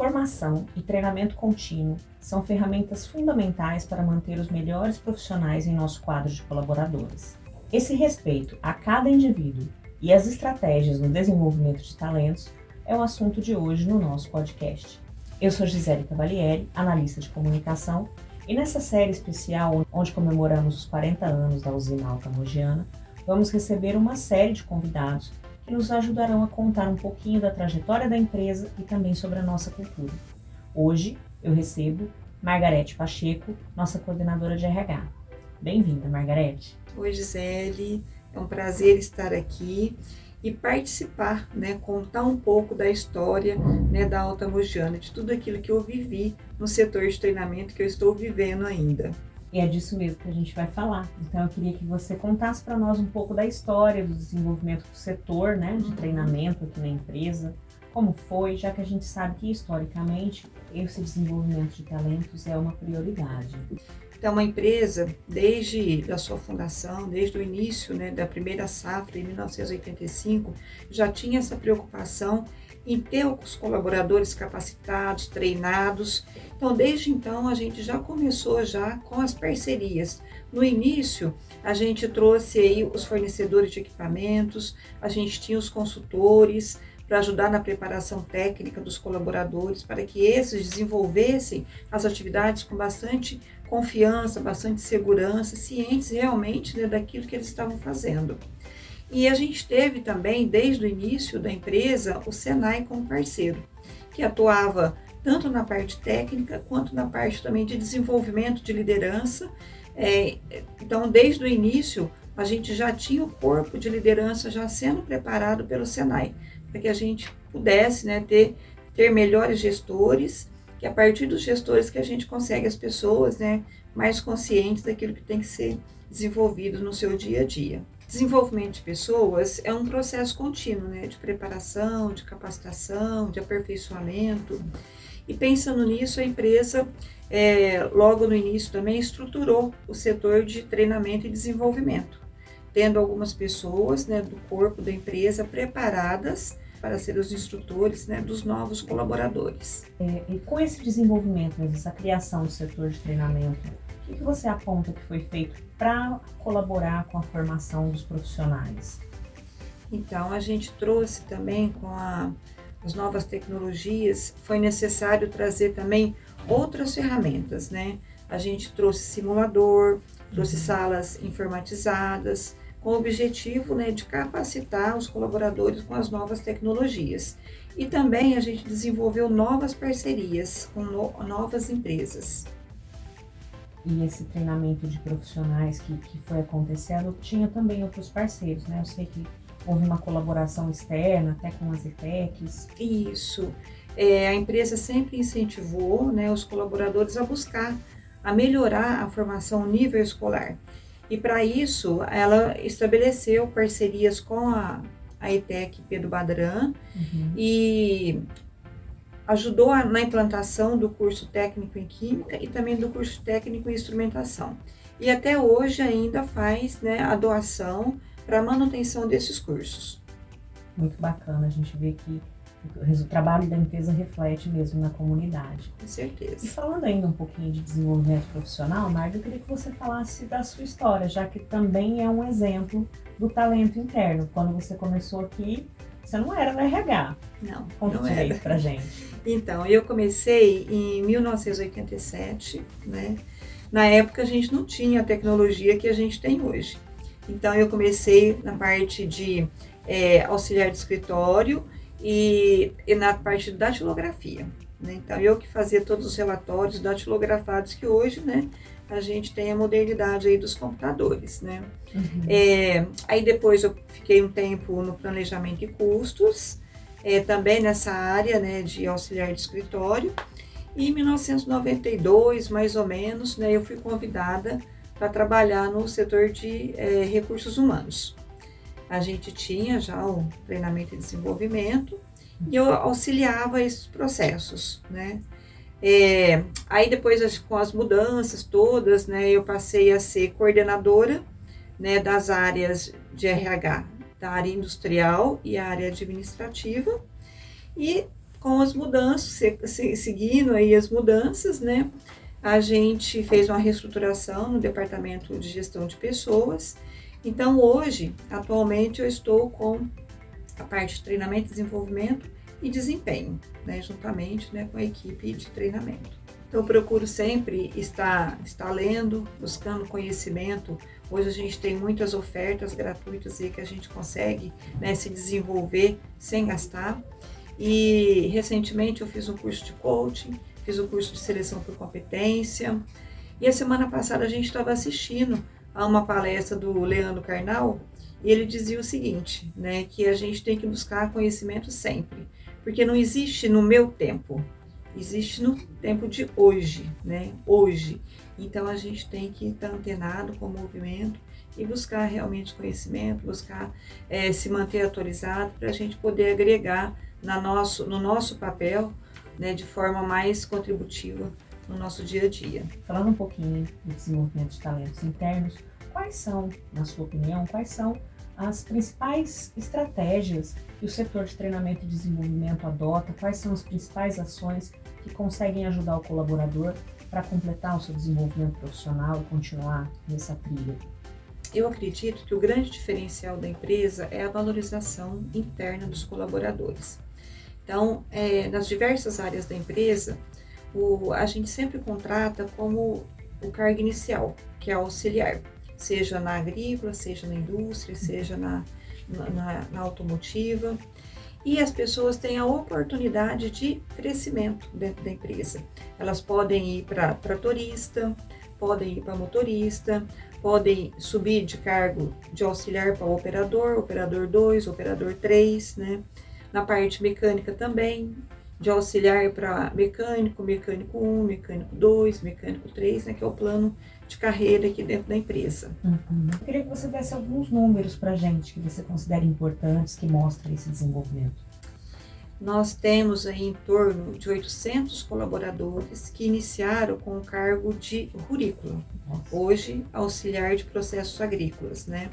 Formação e treinamento contínuo são ferramentas fundamentais para manter os melhores profissionais em nosso quadro de colaboradores. Esse respeito a cada indivíduo e as estratégias no desenvolvimento de talentos é o assunto de hoje no nosso podcast. Eu sou Gisele Cavalieri, analista de comunicação, e nessa série especial, onde comemoramos os 40 anos da usina Alta Mogiana, vamos receber uma série de convidados nos ajudarão a contar um pouquinho da trajetória da empresa e também sobre a nossa cultura. Hoje eu recebo Margarete Pacheco, nossa coordenadora de RH. Bem-vinda, Margarete. Oi, Gisele. É um prazer estar aqui e participar, né, contar um pouco da história né, da Alta Mogiana, de tudo aquilo que eu vivi no setor de treinamento que eu estou vivendo ainda. E é disso mesmo que a gente vai falar. Então eu queria que você contasse para nós um pouco da história do desenvolvimento do setor, né, de uhum. treinamento aqui na empresa, como foi, já que a gente sabe que historicamente esse desenvolvimento de talentos é uma prioridade. Então, uma empresa, desde a sua fundação, desde o início né, da primeira safra, em 1985, já tinha essa preocupação em ter os colaboradores capacitados, treinados. Então, desde então, a gente já começou já com as parcerias. No início, a gente trouxe aí os fornecedores de equipamentos, a gente tinha os consultores para ajudar na preparação técnica dos colaboradores, para que esses desenvolvessem as atividades com bastante confiança, bastante segurança, cientes realmente né, daquilo que eles estavam fazendo. E a gente teve também, desde o início da empresa, o Senai como parceiro, que atuava tanto na parte técnica quanto na parte também de desenvolvimento de liderança. É, então, desde o início, a gente já tinha o corpo de liderança já sendo preparado pelo Senai, para que a gente pudesse né, ter, ter melhores gestores, que a partir dos gestores que a gente consegue as pessoas né, mais conscientes daquilo que tem que ser desenvolvido no seu dia a dia. Desenvolvimento de pessoas é um processo contínuo, né, de preparação, de capacitação, de aperfeiçoamento. E pensando nisso, a empresa, é, logo no início também, estruturou o setor de treinamento e desenvolvimento, tendo algumas pessoas né, do corpo da empresa preparadas para ser os instrutores né, dos novos colaboradores. É, e com esse desenvolvimento, essa criação do setor de treinamento, o que você aponta que foi feito para colaborar com a formação dos profissionais? Então, a gente trouxe também com a, as novas tecnologias, foi necessário trazer também outras ferramentas, né? A gente trouxe simulador, trouxe uhum. salas informatizadas, com o objetivo né, de capacitar os colaboradores com as novas tecnologias. E também a gente desenvolveu novas parcerias com no, novas empresas e esse treinamento de profissionais que, que foi acontecendo tinha também outros parceiros, né? Eu sei que houve uma colaboração externa, até com as ETECs. Isso. É, a empresa sempre incentivou né, os colaboradores a buscar, a melhorar a formação nível escolar. E para isso, ela estabeleceu parcerias com a, a ETEC Pedro Badran uhum. e ajudou na implantação do curso técnico em Química e também do curso técnico em Instrumentação. E até hoje ainda faz né, a doação para a manutenção desses cursos. Muito bacana a gente ver que o trabalho da empresa reflete mesmo na comunidade. Com certeza. E falando ainda um pouquinho de desenvolvimento profissional, Marga, eu queria que você falasse da sua história, já que também é um exemplo do talento interno. Quando você começou aqui, você não era no RH. Não, Conta não era. pra gente. Então, eu comecei em 1987, né? Na época a gente não tinha a tecnologia que a gente tem hoje. Então, eu comecei na parte de é, auxiliar de escritório e, e, na parte da datilografia. Né? Então, eu que fazia todos os relatórios datilografados que hoje, né? A gente tem a modernidade aí dos computadores, né? Uhum. É, aí depois eu fiquei um tempo no planejamento de custos, é, também nessa área né, de auxiliar de escritório. E em 1992, mais ou menos, né, eu fui convidada para trabalhar no setor de é, recursos humanos. A gente tinha já o treinamento e desenvolvimento e eu auxiliava esses processos, né? É, aí depois com as mudanças todas, né, eu passei a ser coordenadora, né, das áreas de RH da área industrial e área administrativa. E com as mudanças, seguindo aí as mudanças, né? A gente fez uma reestruturação no departamento de gestão de pessoas. Então, hoje, atualmente, eu estou com a parte de treinamento, desenvolvimento e desempenho, né, juntamente né, com a equipe de treinamento. Então, procuro sempre estar, estar lendo, buscando conhecimento. Hoje a gente tem muitas ofertas gratuitas aí que a gente consegue né, se desenvolver sem gastar. E recentemente eu fiz um curso de coaching, fiz o um curso de seleção por competência. E a semana passada a gente estava assistindo a uma palestra do Leandro Carnal e ele dizia o seguinte, né, que a gente tem que buscar conhecimento sempre, porque não existe no meu tempo, existe no tempo de hoje, né, hoje. Então a gente tem que estar antenado com o movimento e buscar realmente conhecimento, buscar é, se manter atualizado para a gente poder agregar na nosso, no nosso papel né, de forma mais contributiva no nosso dia a dia. Falando um pouquinho do desenvolvimento de talentos internos, quais são, na sua opinião, quais são as principais estratégias que o setor de treinamento e desenvolvimento adota, quais são as principais ações que conseguem ajudar o colaborador para completar o seu desenvolvimento profissional e continuar nessa trilha? Eu acredito que o grande diferencial da empresa é a valorização interna dos colaboradores. Então, é, nas diversas áreas da empresa, o, a gente sempre contrata como o cargo inicial, que é auxiliar, seja na agrícola, seja na indústria, seja na, na, na automotiva. E as pessoas têm a oportunidade de crescimento dentro da empresa. Elas podem ir para tratorista, podem ir para motorista, podem subir de cargo de auxiliar para operador, operador 2, operador 3, né? Na parte mecânica também, de auxiliar para mecânico, mecânico 1, mecânico 2, mecânico 3, né, que é o plano de carreira aqui dentro da empresa. Uhum. Eu queria que você desse alguns números para a gente que você considera importantes, que mostram esse desenvolvimento. Nós temos aí em torno de 800 colaboradores que iniciaram com o cargo de rurícola, hoje auxiliar de processos agrícolas, né?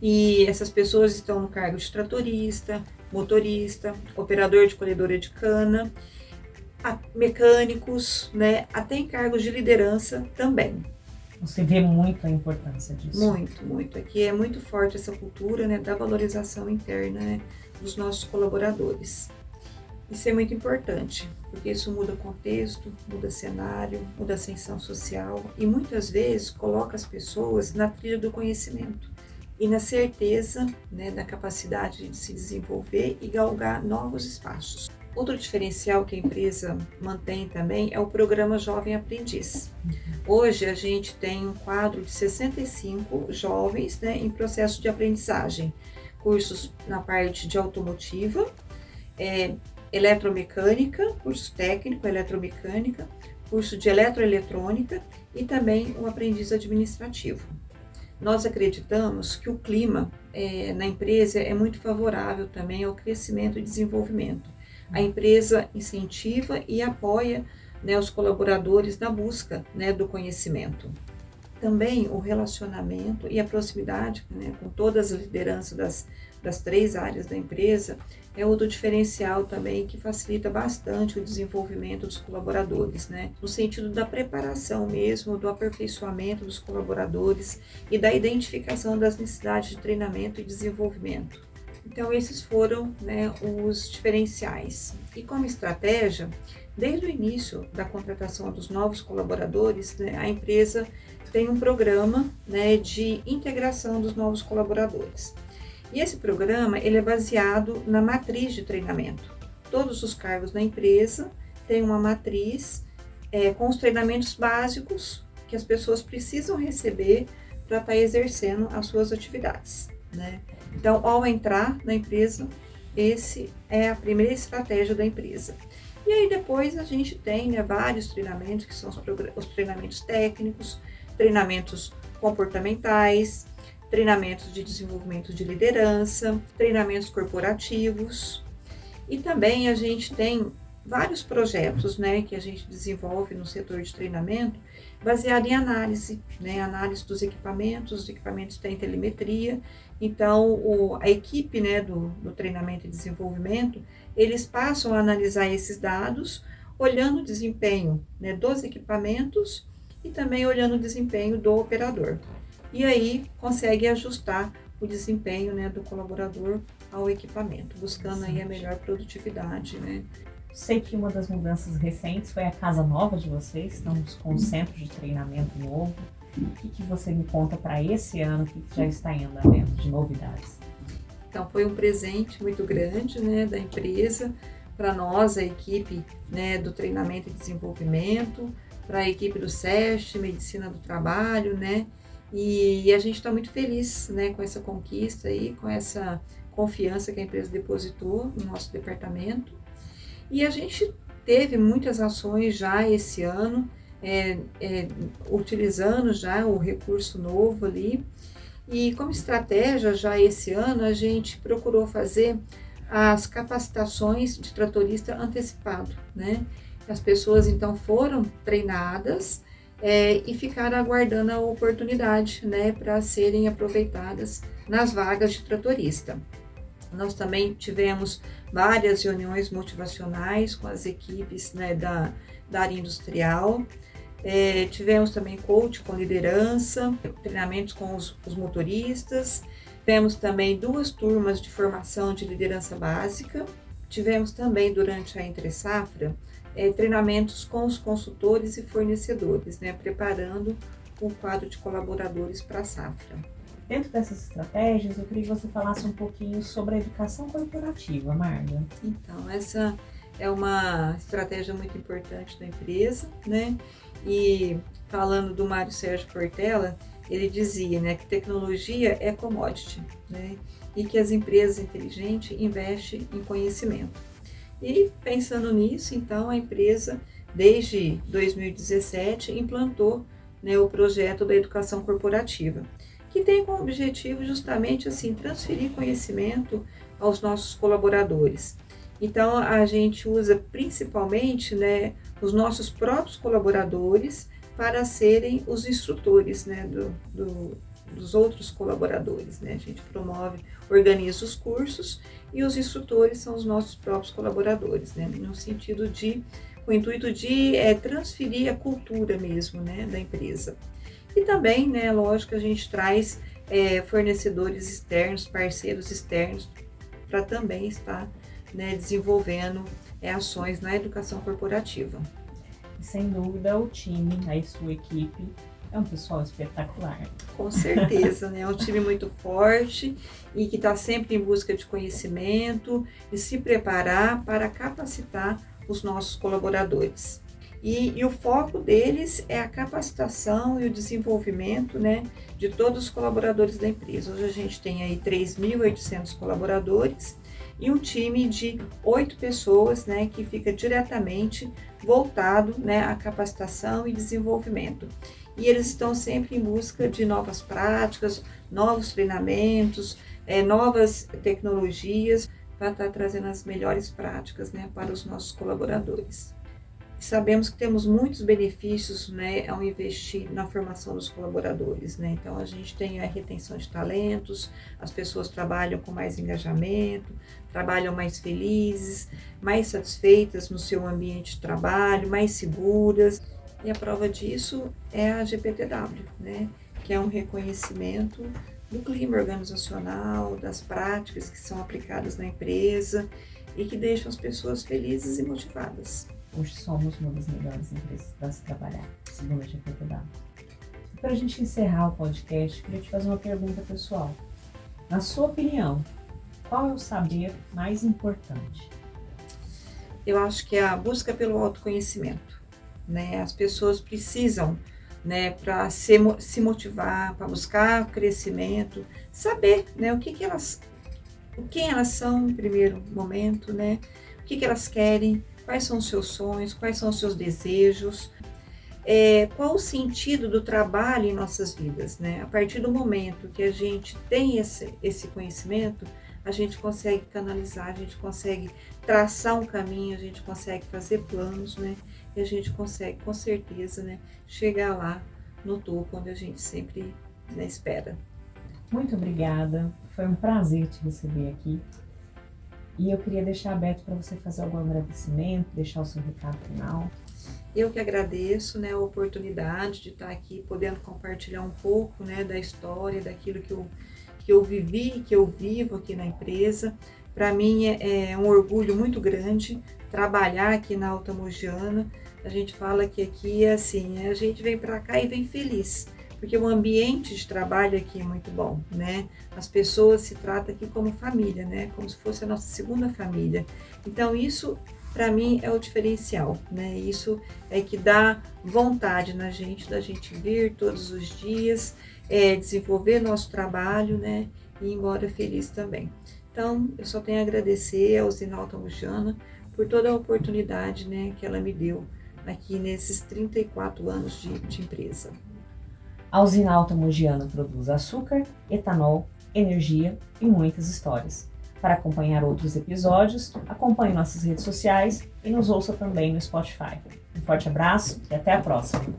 E essas pessoas estão no cargo de tratorista, motorista, operador de colhedora de cana, mecânicos, né, até em cargos de liderança também. Você vê muito a importância disso. Muito, muito. Aqui é muito forte essa cultura né, da valorização interna né, dos nossos colaboradores. Isso é muito importante, porque isso muda contexto, muda cenário, muda ascensão social e muitas vezes coloca as pessoas na trilha do conhecimento e na certeza né, da capacidade de se desenvolver e galgar novos espaços. Outro diferencial que a empresa mantém também é o programa Jovem Aprendiz. Hoje a gente tem um quadro de 65 jovens né, em processo de aprendizagem, cursos na parte de automotiva, é, eletromecânica, curso técnico, eletromecânica, curso de eletroeletrônica e também o um aprendiz administrativo. Nós acreditamos que o clima é, na empresa é muito favorável também ao crescimento e desenvolvimento. A empresa incentiva e apoia né, os colaboradores na busca né, do conhecimento. Também o relacionamento e a proximidade né, com todas as lideranças das, das três áreas da empresa é outro diferencial também que facilita bastante o desenvolvimento dos colaboradores, né? No sentido da preparação mesmo, do aperfeiçoamento dos colaboradores e da identificação das necessidades de treinamento e desenvolvimento. Então, esses foram né, os diferenciais. E como estratégia, desde o início da contratação dos novos colaboradores, né, a empresa tem um programa né, de integração dos novos colaboradores. E esse programa ele é baseado na matriz de treinamento. Todos os cargos da empresa têm uma matriz é, com os treinamentos básicos que as pessoas precisam receber para estar tá exercendo as suas atividades. Né? Então, ao entrar na empresa, esse é a primeira estratégia da empresa. E aí depois a gente tem né, vários treinamentos, que são os, os treinamentos técnicos, treinamentos comportamentais, treinamentos de desenvolvimento de liderança, treinamentos corporativos. E também a gente tem vários projetos né, que a gente desenvolve no setor de treinamento baseado em análise, né, análise dos equipamentos, os equipamentos têm telemetria, então o, a equipe né, do, do treinamento e desenvolvimento, eles passam a analisar esses dados, olhando o desempenho né, dos equipamentos e também olhando o desempenho do operador. E aí consegue ajustar o desempenho né, do colaborador ao equipamento, buscando aí a melhor produtividade, né? Sei que uma das mudanças recentes foi a casa nova de vocês, estamos com um centro de treinamento novo. O que, que você me conta para esse ano, o que, já está em andamento de novidades? Então foi um presente muito grande né, da empresa para nós, a equipe né, do treinamento e desenvolvimento, para a equipe do SEST, Medicina do Trabalho, né? E, a gente está muito feliz né, com essa conquista e com essa confiança que a empresa depositou no nosso departamento. E a gente teve muitas ações já esse ano, é, é, utilizando já o recurso novo ali. E como estratégia, já esse ano, a gente procurou fazer as capacitações de tratorista antecipado, né? As pessoas então foram treinadas é, e ficaram aguardando a oportunidade, né, para serem aproveitadas nas vagas de tratorista. Nós também tivemos várias reuniões motivacionais com as equipes né, da, da área industrial. É, tivemos também coach com liderança, treinamentos com os, os motoristas. Tivemos também duas turmas de formação de liderança básica. Tivemos também durante a entre safra é, treinamentos com os consultores e fornecedores, né, preparando o quadro de colaboradores para a safra. Dentro dessas estratégias, eu queria que você falasse um pouquinho sobre a educação corporativa, Marga. Então, essa é uma estratégia muito importante da empresa, né? E falando do Mário Sérgio Portela, ele dizia, né, que tecnologia é commodity, né? E que as empresas inteligentes investem em conhecimento. E pensando nisso, então, a empresa, desde 2017, implantou né, o projeto da educação corporativa que tem como objetivo justamente assim transferir conhecimento aos nossos colaboradores. Então a gente usa principalmente né, os nossos próprios colaboradores para serem os instrutores né, do, do, dos outros colaboradores. Né? A gente promove, organiza os cursos e os instrutores são os nossos próprios colaboradores, né? no sentido de, com o intuito de é, transferir a cultura mesmo né, da empresa. E também, né, lógico, a gente traz é, fornecedores externos, parceiros externos, para também estar né, desenvolvendo é, ações na educação corporativa. Sem dúvida, o time, a sua equipe, é um pessoal espetacular. Com certeza, né? É um time muito forte e que está sempre em busca de conhecimento e se preparar para capacitar os nossos colaboradores. E, e, o foco deles é a capacitação e o desenvolvimento né, de todos os colaboradores da empresa. Hoje a gente tem aí 3.800 colaboradores e um time de oito pessoas né, que fica diretamente voltado né, à capacitação e desenvolvimento. E eles estão sempre em busca de novas práticas, novos treinamentos, é, novas tecnologias para estar trazendo as melhores práticas né, para os nossos colaboradores. Sabemos que temos muitos benefícios né, ao investir na formação dos colaboradores. Né? Então, a gente tem a retenção de talentos, as pessoas trabalham com mais engajamento, trabalham mais felizes, mais satisfeitas no seu ambiente de trabalho, mais seguras. E a prova disso é a GPTW, né? que é um reconhecimento do clima organizacional, das práticas que são aplicadas na empresa e que deixam as pessoas felizes e motivadas. Hoje somos uma das melhores empresas para se trabalhar, segundo a GPTW. Para a gente encerrar o podcast, queria te fazer uma pergunta pessoal. Na sua opinião, qual é o saber mais importante? Eu acho que é a busca pelo autoconhecimento. Né? As pessoas precisam, né, para se, se motivar, para buscar crescimento, saber né, o que, que elas, quem elas são em primeiro momento, né? o que, que elas querem, quais são os seus sonhos, quais são os seus desejos, é, qual o sentido do trabalho em nossas vidas, né? A partir do momento que a gente tem esse, esse conhecimento, a gente consegue canalizar, a gente consegue traçar um caminho, a gente consegue fazer planos, né? E a gente consegue, com certeza, né, chegar lá no topo onde a gente sempre né, espera. Muito obrigada. Foi um prazer te receber aqui. E eu queria deixar aberto para você fazer algum agradecimento, deixar o seu recado final. Eu que agradeço né, a oportunidade de estar aqui podendo compartilhar um pouco né, da história, daquilo que eu, que eu vivi, que eu vivo aqui na empresa. Para mim é, é, um orgulho muito grande trabalhar aqui na Alta Mogiana. A gente fala que aqui é assim, a gente vem para cá e vem feliz porque o ambiente de trabalho aqui é muito bom, né? As pessoas se tratam aqui como família, né? Como se fosse a nossa segunda família. Então isso para mim é o diferencial, né? Isso é que dá vontade na gente da gente vir todos os dias, é, desenvolver nosso trabalho, né? E ir embora feliz também. Então, eu só tenho a agradecer ao Zinalta Mujana por toda a oportunidade, né, que ela me deu aqui nesses 34 anos de, de empresa. A usina Alta Mogiana produz açúcar, etanol, energia e muitas histórias. Para acompanhar outros episódios, acompanhe nossas redes sociais e nos ouça também no Spotify. Um forte abraço e até a próxima!